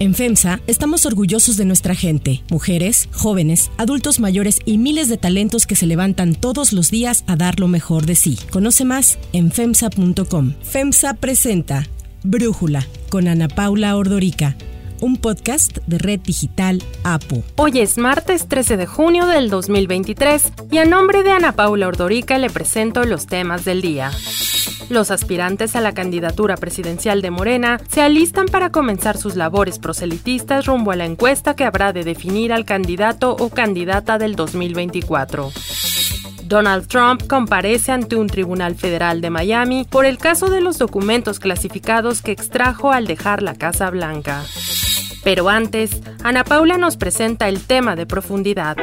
En FEMSA estamos orgullosos de nuestra gente, mujeres, jóvenes, adultos mayores y miles de talentos que se levantan todos los días a dar lo mejor de sí. Conoce más en FEMSA.com. FEMSA presenta Brújula con Ana Paula Ordorica un podcast de Red Digital APO. Hoy es martes 13 de junio del 2023 y a nombre de Ana Paula Ordorica le presento los temas del día. Los aspirantes a la candidatura presidencial de Morena se alistan para comenzar sus labores proselitistas rumbo a la encuesta que habrá de definir al candidato o candidata del 2024. Donald Trump comparece ante un tribunal federal de Miami por el caso de los documentos clasificados que extrajo al dejar la Casa Blanca. Pero antes, Ana Paula nos presenta el tema de profundidad.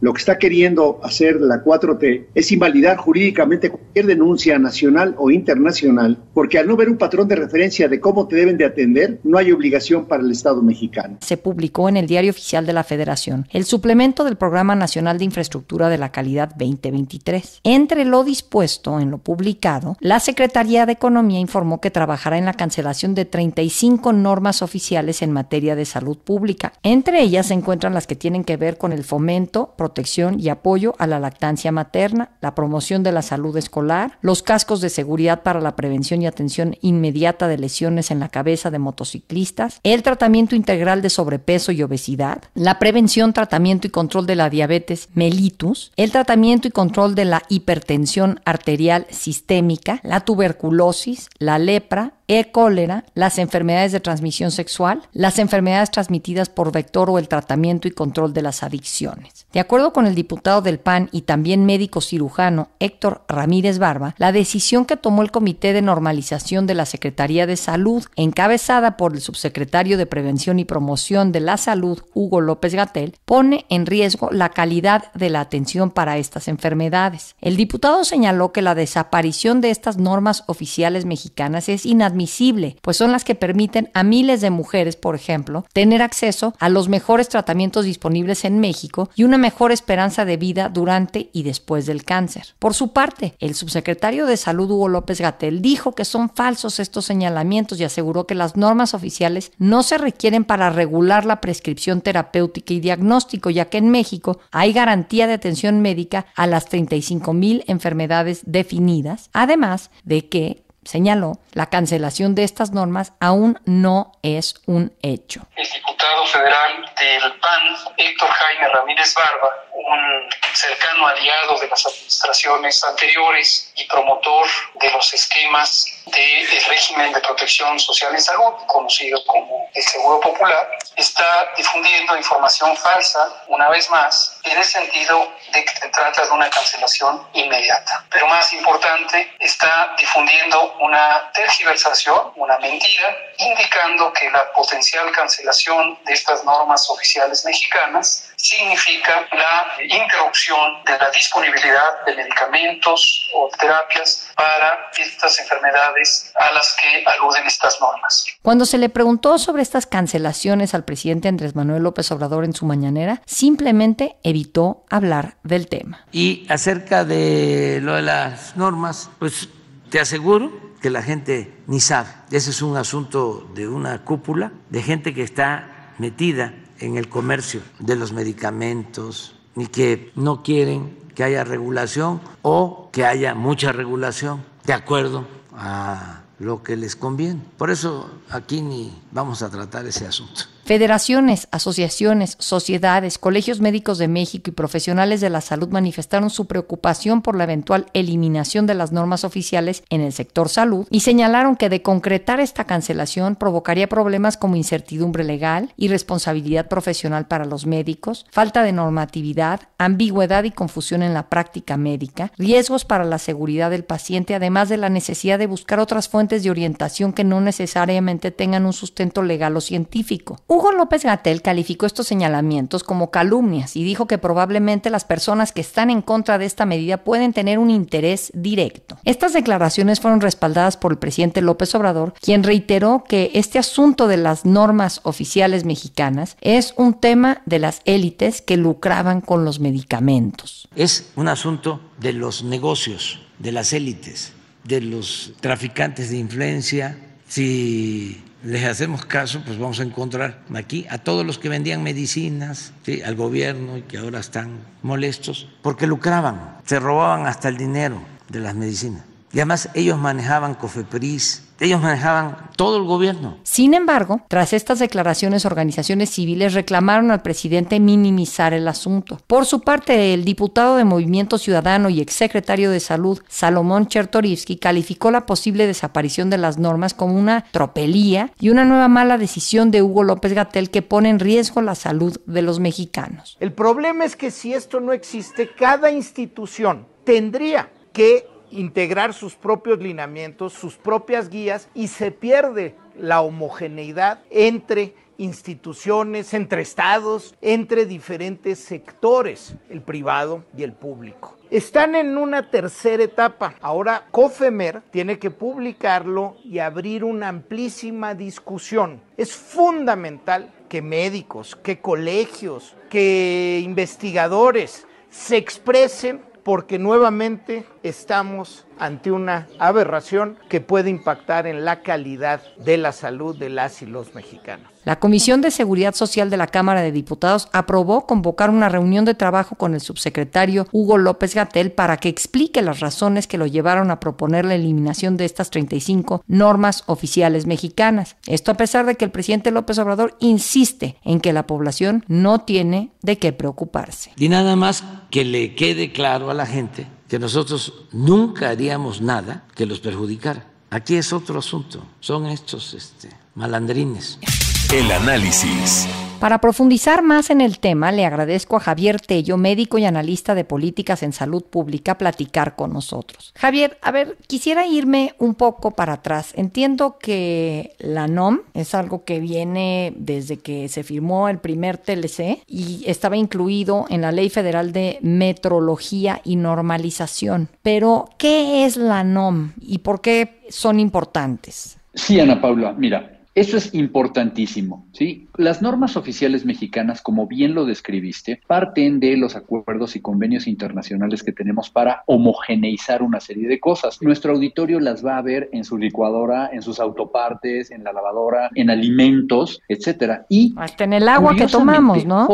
Lo que está queriendo hacer la 4T es invalidar jurídicamente cualquier denuncia nacional o internacional, porque al no ver un patrón de referencia de cómo te deben de atender, no hay obligación para el Estado mexicano. Se publicó en el Diario Oficial de la Federación el suplemento del Programa Nacional de Infraestructura de la Calidad 2023. Entre lo dispuesto en lo publicado, la Secretaría de Economía informó que trabajará en la cancelación de 35 normas oficiales en materia de salud pública. Entre ellas se encuentran las que tienen que ver con el fomento, protección y apoyo a la lactancia materna, la promoción de la salud escolar, los cascos de seguridad para la prevención y atención inmediata de lesiones en la cabeza de motociclistas, el tratamiento integral de sobrepeso y obesidad, la prevención, tratamiento y control de la diabetes mellitus, el tratamiento y control de la hipertensión arterial sistémica, la tuberculosis, la lepra, e cólera, las enfermedades de transmisión sexual, las enfermedades transmitidas por vector o el tratamiento y control de las adicciones. De acuerdo con el diputado del PAN y también médico cirujano Héctor Ramírez Barba, la decisión que tomó el Comité de Normalización de la Secretaría de Salud, encabezada por el subsecretario de Prevención y Promoción de la Salud, Hugo López Gatel, pone en riesgo la calidad de la atención para estas enfermedades. El diputado señaló que la desaparición de estas normas oficiales mexicanas es inadmisible pues son las que permiten a miles de mujeres, por ejemplo, tener acceso a los mejores tratamientos disponibles en México y una mejor esperanza de vida durante y después del cáncer. Por su parte, el subsecretario de Salud Hugo López Gatel dijo que son falsos estos señalamientos y aseguró que las normas oficiales no se requieren para regular la prescripción terapéutica y diagnóstico, ya que en México hay garantía de atención médica a las 35 mil enfermedades definidas, además de que señaló, la cancelación de estas normas aún no es un hecho. El diputado federal del PAN, Héctor Jaime Ramírez Barba, un cercano aliado de las administraciones anteriores y promotor de los esquemas del régimen de protección social en salud, conocido como el Seguro Popular, está difundiendo información falsa, una vez más, en el sentido de que se trata de una cancelación inmediata. Pero más importante, está difundiendo una tergiversación, una mentira, indicando que la potencial cancelación de estas normas oficiales mexicanas significa la interrupción de la disponibilidad de medicamentos o terapias para estas enfermedades a las que aluden estas normas. Cuando se le preguntó sobre estas cancelaciones al presidente Andrés Manuel López Obrador en su mañanera, simplemente evitó hablar del tema. Y acerca de lo de las normas, pues te aseguro que la gente ni sabe. Ese es un asunto de una cúpula de gente que está metida en el comercio de los medicamentos ni que no quieren que haya regulación o que haya mucha regulación de acuerdo a lo que les conviene. Por eso aquí ni vamos a tratar ese asunto. Federaciones, asociaciones, sociedades, colegios médicos de México y profesionales de la salud manifestaron su preocupación por la eventual eliminación de las normas oficiales en el sector salud y señalaron que de concretar esta cancelación provocaría problemas como incertidumbre legal, irresponsabilidad profesional para los médicos, falta de normatividad, ambigüedad y confusión en la práctica médica, riesgos para la seguridad del paciente, además de la necesidad de buscar otras fuentes de orientación que no necesariamente tengan un sustento legal o científico. Hugo López Gatel calificó estos señalamientos como calumnias y dijo que probablemente las personas que están en contra de esta medida pueden tener un interés directo. Estas declaraciones fueron respaldadas por el presidente López Obrador, quien reiteró que este asunto de las normas oficiales mexicanas es un tema de las élites que lucraban con los medicamentos. Es un asunto de los negocios, de las élites, de los traficantes de influencia. Si les hacemos caso, pues vamos a encontrar aquí a todos los que vendían medicinas, al gobierno y que ahora están molestos, porque lucraban, se robaban hasta el dinero de las medicinas. Y además ellos manejaban Cofepris, ellos manejaban todo el gobierno. Sin embargo, tras estas declaraciones, organizaciones civiles reclamaron al presidente minimizar el asunto. Por su parte, el diputado de Movimiento Ciudadano y exsecretario de Salud, Salomón Chertorivsky, calificó la posible desaparición de las normas como una tropelía y una nueva mala decisión de Hugo López Gatel que pone en riesgo la salud de los mexicanos. El problema es que si esto no existe, cada institución tendría que integrar sus propios lineamientos, sus propias guías y se pierde la homogeneidad entre instituciones, entre estados, entre diferentes sectores, el privado y el público. Están en una tercera etapa. Ahora COFEMER tiene que publicarlo y abrir una amplísima discusión. Es fundamental que médicos, que colegios, que investigadores se expresen porque nuevamente estamos ante una aberración que puede impactar en la calidad de la salud de las y los mexicanos. La Comisión de Seguridad Social de la Cámara de Diputados aprobó convocar una reunión de trabajo con el subsecretario Hugo López Gatel para que explique las razones que lo llevaron a proponer la eliminación de estas 35 normas oficiales mexicanas. Esto a pesar de que el presidente López Obrador insiste en que la población no tiene de qué preocuparse. Y nada más que le quede claro a la gente que nosotros nunca haríamos nada que los perjudicara. Aquí es otro asunto, son estos este, malandrines. El análisis. Para profundizar más en el tema, le agradezco a Javier Tello, médico y analista de políticas en salud pública, platicar con nosotros. Javier, a ver, quisiera irme un poco para atrás. Entiendo que la NOM es algo que viene desde que se firmó el primer TLC y estaba incluido en la Ley Federal de Metrología y Normalización. Pero, ¿qué es la NOM y por qué son importantes? Sí, Ana Paula, mira, eso es importantísimo, ¿sí? Las normas oficiales mexicanas, como bien lo describiste, parten de los acuerdos y convenios internacionales que tenemos para homogeneizar una serie de cosas. Nuestro auditorio las va a ver en su licuadora, en sus autopartes, en la lavadora, en alimentos, etcétera. Y hasta en el agua que tomamos, ¿no?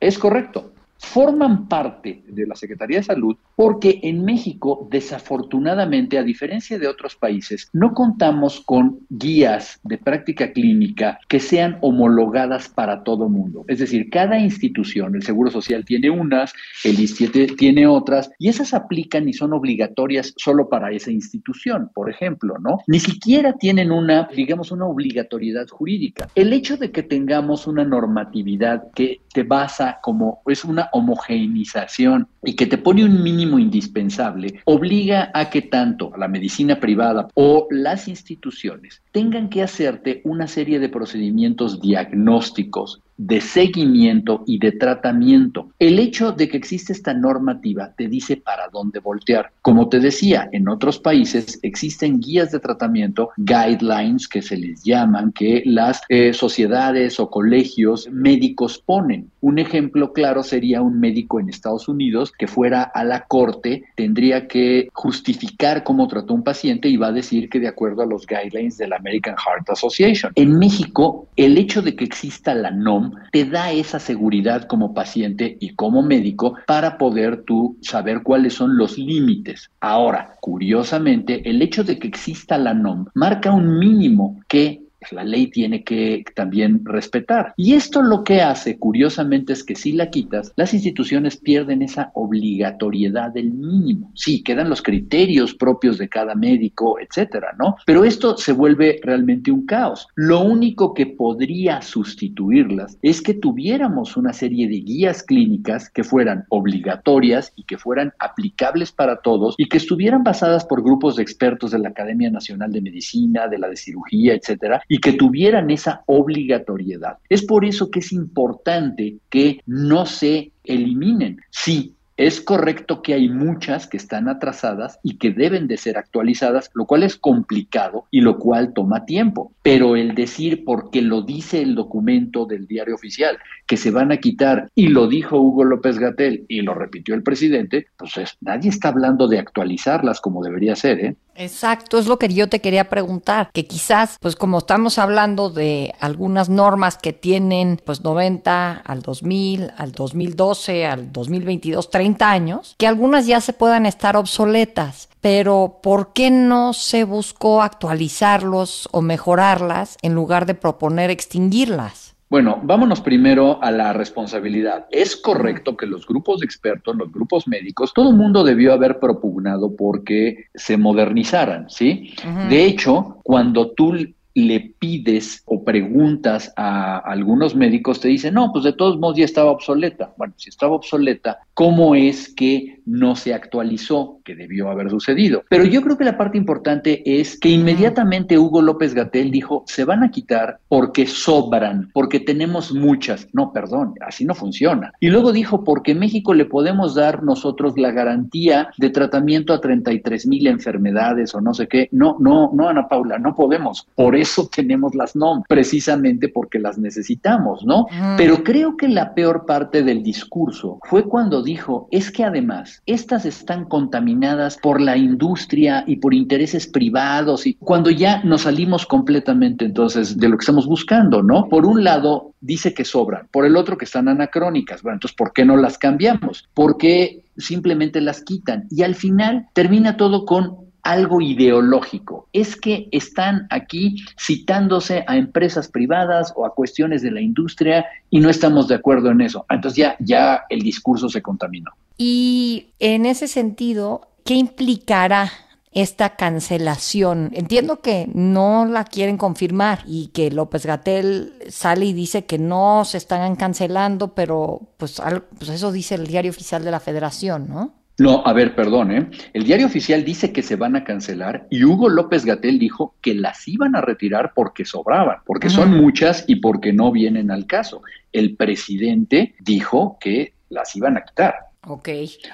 es correcto forman parte de la Secretaría de Salud porque en México, desafortunadamente, a diferencia de otros países, no contamos con guías de práctica clínica que sean homologadas para todo mundo. Es decir, cada institución, el Seguro Social tiene unas, el ISTE tiene otras, y esas aplican y son obligatorias solo para esa institución, por ejemplo, ¿no? Ni siquiera tienen una, digamos, una obligatoriedad jurídica. El hecho de que tengamos una normatividad que te basa como es una homogeneización y que te pone un mínimo indispensable, obliga a que tanto la medicina privada o las instituciones tengan que hacerte una serie de procedimientos diagnósticos de seguimiento y de tratamiento. El hecho de que existe esta normativa te dice para dónde voltear. Como te decía, en otros países existen guías de tratamiento, guidelines que se les llaman, que las eh, sociedades o colegios médicos ponen. Un ejemplo claro sería un médico en Estados Unidos que fuera a la corte, tendría que justificar cómo trató un paciente y va a decir que de acuerdo a los guidelines de la American Heart Association. En México, el hecho de que exista la NOM te da esa seguridad como paciente y como médico para poder tú saber cuáles son los límites. Ahora, curiosamente, el hecho de que exista la NOM marca un mínimo que la ley tiene que también respetar. Y esto lo que hace, curiosamente, es que si la quitas, las instituciones pierden esa obligatoriedad del mínimo. Sí, quedan los criterios propios de cada médico, etcétera, ¿no? Pero esto se vuelve realmente un caos. Lo único que podría sustituirlas es que tuviéramos una serie de guías clínicas que fueran obligatorias y que fueran aplicables para todos y que estuvieran basadas por grupos de expertos de la Academia Nacional de Medicina, de la de Cirugía, etcétera, y que tuvieran esa obligatoriedad. Es por eso que es importante que no se eliminen. Sí, es correcto que hay muchas que están atrasadas y que deben de ser actualizadas, lo cual es complicado y lo cual toma tiempo. Pero el decir, porque lo dice el documento del diario oficial, que se van a quitar y lo dijo Hugo López Gatel y lo repitió el presidente, pues nadie está hablando de actualizarlas como debería ser. ¿eh? Exacto, es lo que yo te quería preguntar, que quizás, pues como estamos hablando de algunas normas que tienen pues 90 al 2000, al 2012, al 2022, 30 años, que algunas ya se puedan estar obsoletas, pero ¿por qué no se buscó actualizarlos o mejorarlas en lugar de proponer extinguirlas? Bueno, vámonos primero a la responsabilidad. Es correcto que los grupos de expertos, los grupos médicos, todo el mundo debió haber propugnado porque se modernizaran, ¿sí? De hecho, cuando tú le pides o preguntas a algunos médicos, te dicen, no, pues de todos modos ya estaba obsoleta. Bueno, si estaba obsoleta, ¿cómo es que no se actualizó? Que debió haber sucedido. Pero yo creo que la parte importante es que inmediatamente Hugo López Gatel dijo, se van a quitar porque sobran, porque tenemos muchas. No, perdón, así no funciona. Y luego dijo, porque México le podemos dar nosotros la garantía de tratamiento a 33 mil enfermedades o no sé qué. No, no, no, Ana Paula, no podemos. Por eso tenemos las NOM, precisamente porque las necesitamos, ¿no? Pero creo que la peor parte del discurso fue cuando dijo, es que además, estas están contaminadas por la industria y por intereses privados y cuando ya nos salimos completamente entonces de lo que estamos buscando, ¿no? Por un lado, dice que sobran, por el otro que están anacrónicas. Bueno, entonces, ¿por qué no las cambiamos? ¿Por qué simplemente las quitan? Y al final termina todo con algo ideológico. Es que están aquí citándose a empresas privadas o a cuestiones de la industria y no estamos de acuerdo en eso. Entonces ya, ya el discurso se contaminó. Y en ese sentido, ¿qué implicará esta cancelación. Entiendo que no la quieren confirmar y que López Gatel sale y dice que no se están cancelando, pero pues, pues eso dice el diario oficial de la federación, ¿no? No, a ver, perdón, ¿eh? El diario oficial dice que se van a cancelar y Hugo López Gatel dijo que las iban a retirar porque sobraban, porque son muchas y porque no vienen al caso. El presidente dijo que las iban a quitar. Ok.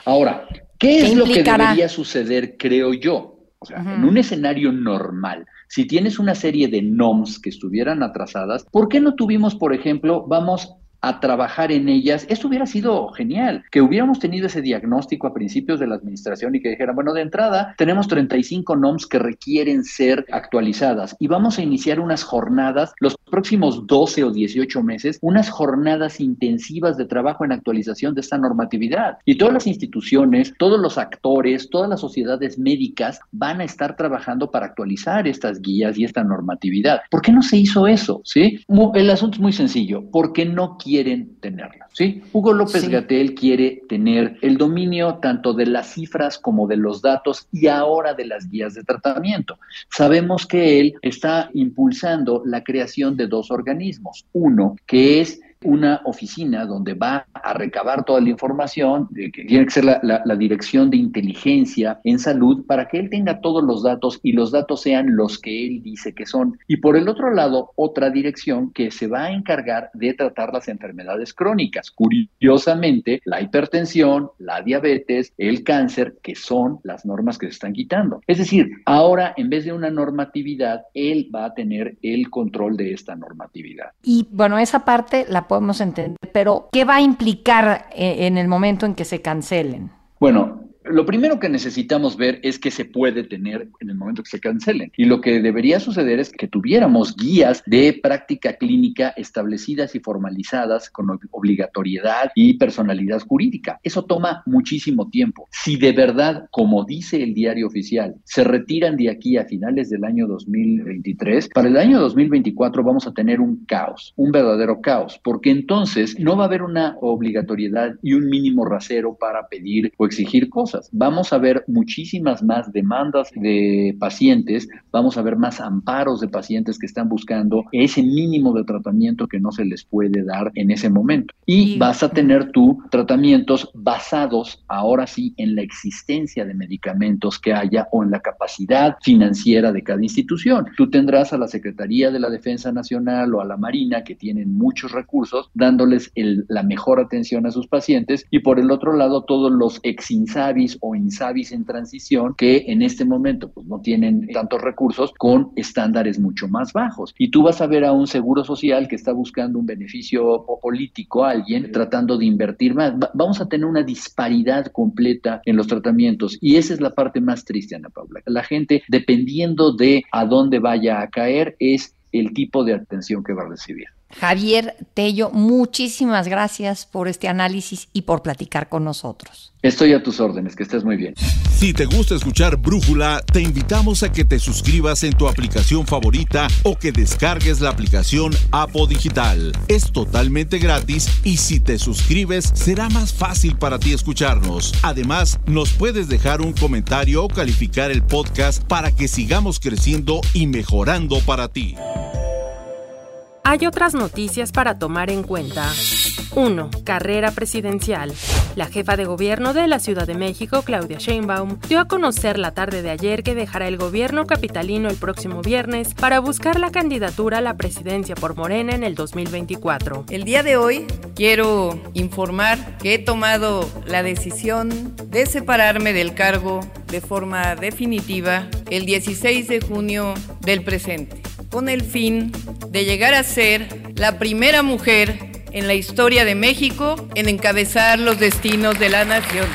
Ahora, ¿qué, es lo que debería suceder, creo yo? O sea, en un escenario normal, si tienes una serie de NOMS que estuvieran atrasadas, ¿por qué no tuvimos, por ejemplo, vamos a trabajar en ellas, eso hubiera sido genial, que hubiéramos tenido ese diagnóstico a principios de la administración y que dijeran, bueno, de entrada tenemos 35 NOMS que requieren ser actualizadas y vamos a iniciar unas jornadas los próximos 12 o 18 meses, unas jornadas intensivas de trabajo en actualización de esta normatividad. Y todas las instituciones, todos los actores, todas las sociedades médicas van a estar trabajando para actualizar estas guías y esta normatividad. ¿Por qué no se hizo eso? ¿Sí? El asunto es muy sencillo, porque no quiere quieren tenerla. ¿sí? Hugo López Gatel quiere tener el dominio tanto de las cifras como de los datos y ahora de las guías de tratamiento. Sabemos que él está impulsando la creación de dos organismos. Uno, que es una oficina donde va a recabar toda la información, que tiene que ser la, dirección de inteligencia en salud, para que él tenga todos los datos y los datos sean los que él dice que son. Y por el otro lado, otra dirección que se va a encargar de tratar las enfermedades crónicas. Curiosamente, la hipertensión, la diabetes, el cáncer, que son las normas que se están quitando. Es decir, ahora en vez de una normatividad, él va a tener el control de esta normatividad. Y bueno, esa parte la podemos entender, pero ¿qué va a implicar eh, en el momento en que se cancelen? Bueno, lo primero que necesitamos ver es qué se puede tener en el momento que se cancelen. Y lo que debería suceder es que tuviéramos guías de práctica clínica establecidas y formalizadas con obligatoriedad y personalidad jurídica. Eso toma muchísimo tiempo. Si de verdad, como dice el diario oficial, se retiran de aquí a finales del año 2023, para el año 2024 vamos a tener un caos, un verdadero caos, porque entonces no va a haber una obligatoriedad y un mínimo rasero para pedir o exigir cosas Vamos a ver muchísimas más demandas de pacientes, vamos a ver más amparos de pacientes que están buscando ese mínimo de tratamiento que no se les puede dar en ese momento. Y vas a tener tú tratamientos basados ahora sí en la existencia de medicamentos que haya o en la capacidad financiera de cada institución. Tú tendrás a la Secretaría de la Defensa Nacional o a la Marina que tienen muchos recursos dándoles la mejor atención a sus pacientes y por el otro lado todos los exinsavis jóvenes o insavis en transición que en este momento pues, no tienen tantos recursos con estándares mucho más bajos. Y tú vas a ver a un seguro social que está buscando un beneficio político a alguien tratando de invertir más. vamos a tener una disparidad completa en los tratamientos y esa es la parte más triste, Ana Paula. La gente, dependiendo de a dónde vaya a caer, es el tipo de atención que va a recibir. Javier Tello, muchísimas gracias por este análisis y por platicar con nosotros. Estoy a tus órdenes, que estés muy bien. Si te gusta escuchar Brújula, te invitamos a que te suscribas en tu aplicación favorita o que descargues la aplicación Apo Digital. Es totalmente gratis y si te suscribes será más fácil para ti escucharnos. Además, nos puedes dejar un comentario o calificar el podcast para que sigamos creciendo y mejorando para ti. Hay otras noticias para tomar en cuenta. 1. Carrera presidencial. La jefa de gobierno de la Ciudad de México, Claudia Sheinbaum, dio a conocer la tarde de ayer que dejará el gobierno capitalino el próximo viernes para buscar la candidatura a la presidencia por Morena en el 2024. El día de hoy quiero informar que he tomado la decisión de separarme del cargo de forma definitiva el 16 de junio del presente con el fin de llegar a ser la primera mujer en la historia de México en encabezar los destinos de la nación.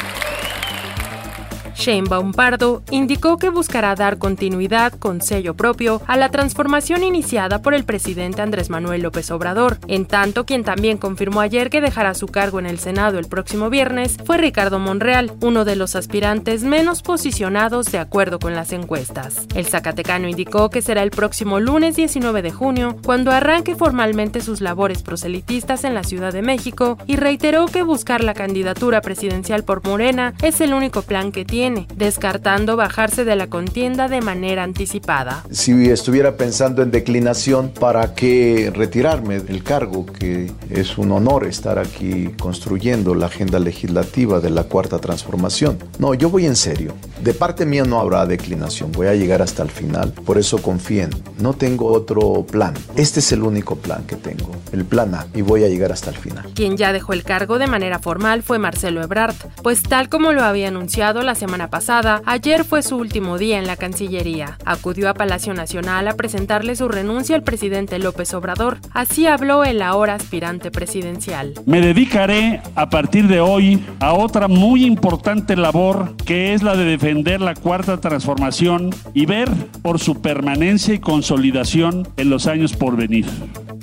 Sheinbaum Pardo indicó que buscará dar continuidad con sello propio a la transformación iniciada por el presidente Andrés Manuel López Obrador, en tanto quien también confirmó ayer que dejará su cargo en el Senado el próximo viernes fue Ricardo Monreal, uno de los aspirantes menos posicionados de acuerdo con las encuestas. El Zacatecano indicó que será el próximo lunes 19 de junio cuando arranque formalmente sus labores proselitistas en la Ciudad de México y reiteró que buscar la candidatura presidencial por Morena es el único plan que tiene descartando bajarse de la contienda de manera anticipada. Si estuviera pensando en declinación, ¿para qué retirarme del cargo? Que es un honor estar aquí construyendo la agenda legislativa de la cuarta transformación. No, yo voy en serio. De parte mía no habrá declinación, voy a llegar hasta el final. Por eso confíen, no tengo otro plan. Este es el único plan que tengo, el plan A, y voy a llegar hasta el final. Quien ya dejó el cargo de manera formal fue Marcelo Ebrard, pues tal como lo había anunciado la semana pasada, ayer fue su último día en la Cancillería. Acudió a Palacio Nacional a presentarle su renuncia al presidente López Obrador. Así habló el ahora aspirante presidencial. Me dedicaré a partir de hoy a otra muy importante labor que es la de defender la cuarta transformación y ver por su permanencia y consolidación en los años por venir.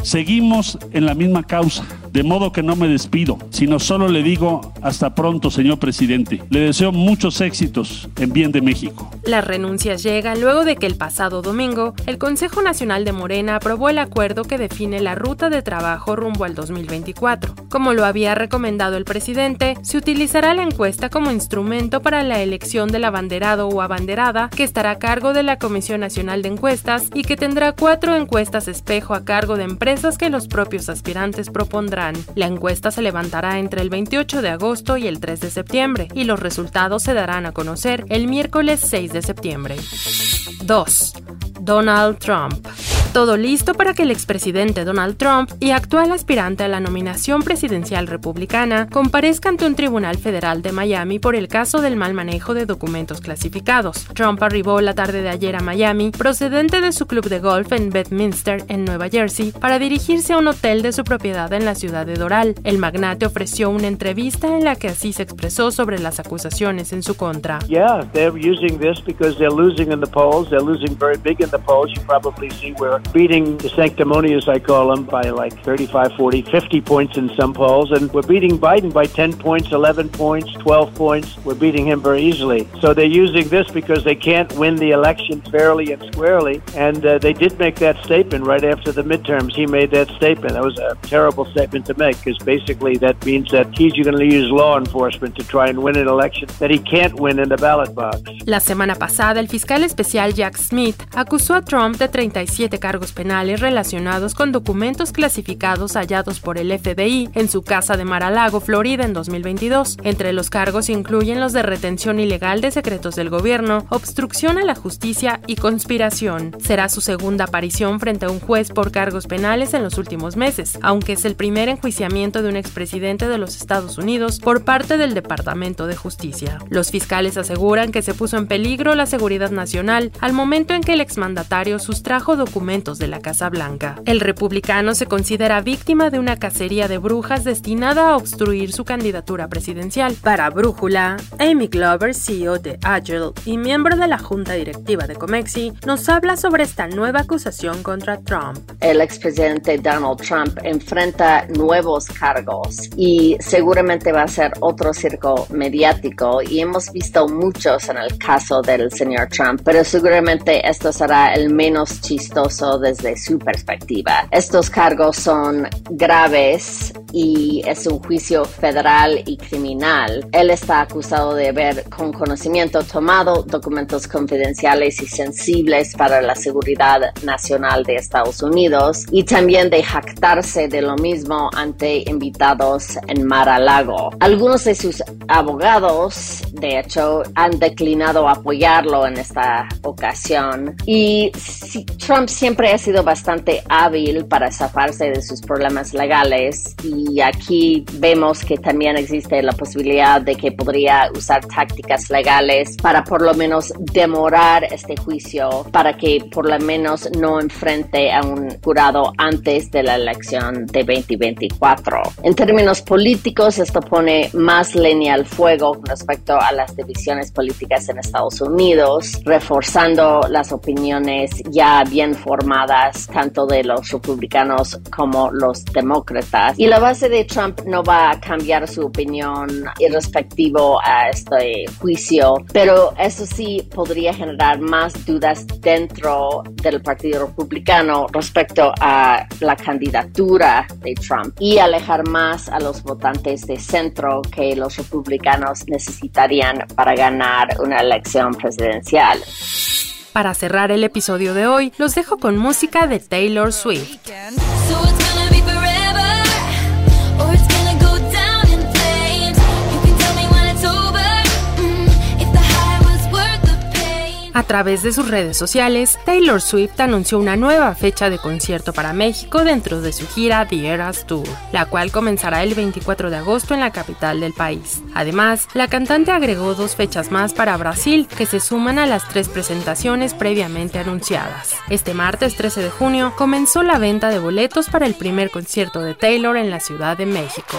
Seguimos en la misma causa, de modo que no me despido, sino solo le digo hasta pronto, señor presidente. Le deseo muchos éxitos en bien de México. Las renuncias llegan luego de que el pasado domingo el Consejo Nacional de Morena aprobó el acuerdo que define la ruta de trabajo rumbo al 2024. Como lo había recomendado el presidente, se utilizará la encuesta como instrumento para la elección del abanderado o abanderada que estará a cargo de la Comisión Nacional de Encuestas y que tendrá cuatro encuestas espejo a cargo de empresas que los propios aspirantes propondrán. La encuesta se levantará entre el 28 de agosto y el 3 de septiembre y los resultados se darán a conocer el miércoles 6 de septiembre. 2. Donald Trump todo listo para que el expresidente Donald Trump y actual aspirante a la nominación presidencial republicana comparezca ante un tribunal federal de Miami por el caso del mal manejo de documentos clasificados. Trump arribó la tarde de ayer a Miami, procedente de su club de golf en Bedminster, en Nueva Jersey, para dirigirse a un hotel de su propiedad en la ciudad de Doral. El magnate ofreció una entrevista en la que así se expresó sobre las acusaciones en su contra. Yeah, they're using this because they're losing in the polls. They're losing very big in the polls. You probably see where beating the sanctimonious, I call them, by like 35, 40, 50 points in some polls. And we're beating Biden by 10 points, 11 points, 12 points. We're beating him very easily. So they're using this because they can't win the election fairly and squarely. And uh, they did make that statement right after the midterms. He made that statement. That was a terrible statement to make because basically that means that he's going to use law enforcement to try and win an election that he can't win in the ballot box. La semana pasada, el fiscal especial Jack Smith acusó a Trump de 37 cargos cargos penales relacionados con documentos clasificados hallados por el FBI en su casa de Mar-a-Lago, Florida, en 2022. Entre los cargos incluyen los de retención ilegal de secretos del gobierno, obstrucción a la justicia y conspiración. Será su segunda aparición frente a un juez por cargos penales en los últimos meses, aunque es el primer enjuiciamiento de un expresidente de los Estados Unidos por parte del Departamento de Justicia. Los fiscales aseguran que se puso en peligro la seguridad nacional al momento en que el exmandatario sustrajo documentos de la Casa Blanca. El republicano se considera víctima de una cacería de brujas destinada a obstruir su candidatura presidencial. Para Brújula, Amy Glover, CEO de Agile y miembro de la junta directiva de Comexi, nos habla sobre esta nueva acusación contra Trump. El expresidente Donald Trump enfrenta nuevos cargos y seguramente va a ser otro circo mediático y hemos visto muchos en el caso del señor Trump, pero seguramente esto será el menos chistoso desde su perspectiva. Estos cargos son graves y es un juicio federal y criminal. Él está acusado de haber con conocimiento tomado documentos confidenciales y sensibles para la seguridad nacional de Estados Unidos y también de jactarse de lo mismo ante invitados en Mar-a-Lago. Algunos de sus abogados, de hecho, han declinado apoyarlo en esta ocasión y Trump siempre ha sido bastante hábil para zafarse de sus problemas legales y aquí vemos que también existe la posibilidad de que podría usar tácticas legales para por lo menos demorar este juicio para que por lo menos no enfrente a un jurado antes de la elección de 2024. En términos políticos, esto pone más leña al fuego respecto a las divisiones políticas en Estados Unidos, reforzando las opiniones ya bien formadas tanto de los republicanos como los demócratas. Y la base de Trump no va a cambiar su opinión irrespectivo a este juicio, pero eso sí podría generar más dudas dentro del Partido Republicano respecto a la candidatura de Trump y alejar más a los votantes de centro que los republicanos necesitarían para ganar una elección presidencial. Para cerrar el episodio de hoy, los dejo con música de Taylor Swift. A través de sus redes sociales, Taylor Swift anunció una nueva fecha de concierto para México dentro de su gira The Eras Tour, la cual comenzará el 24 de agosto en la capital del país. Además, la cantante agregó dos fechas más para Brasil, que se suman a las tres presentaciones previamente anunciadas. Este martes 13 de junio comenzó la venta de boletos para el primer concierto de Taylor en la Ciudad de México.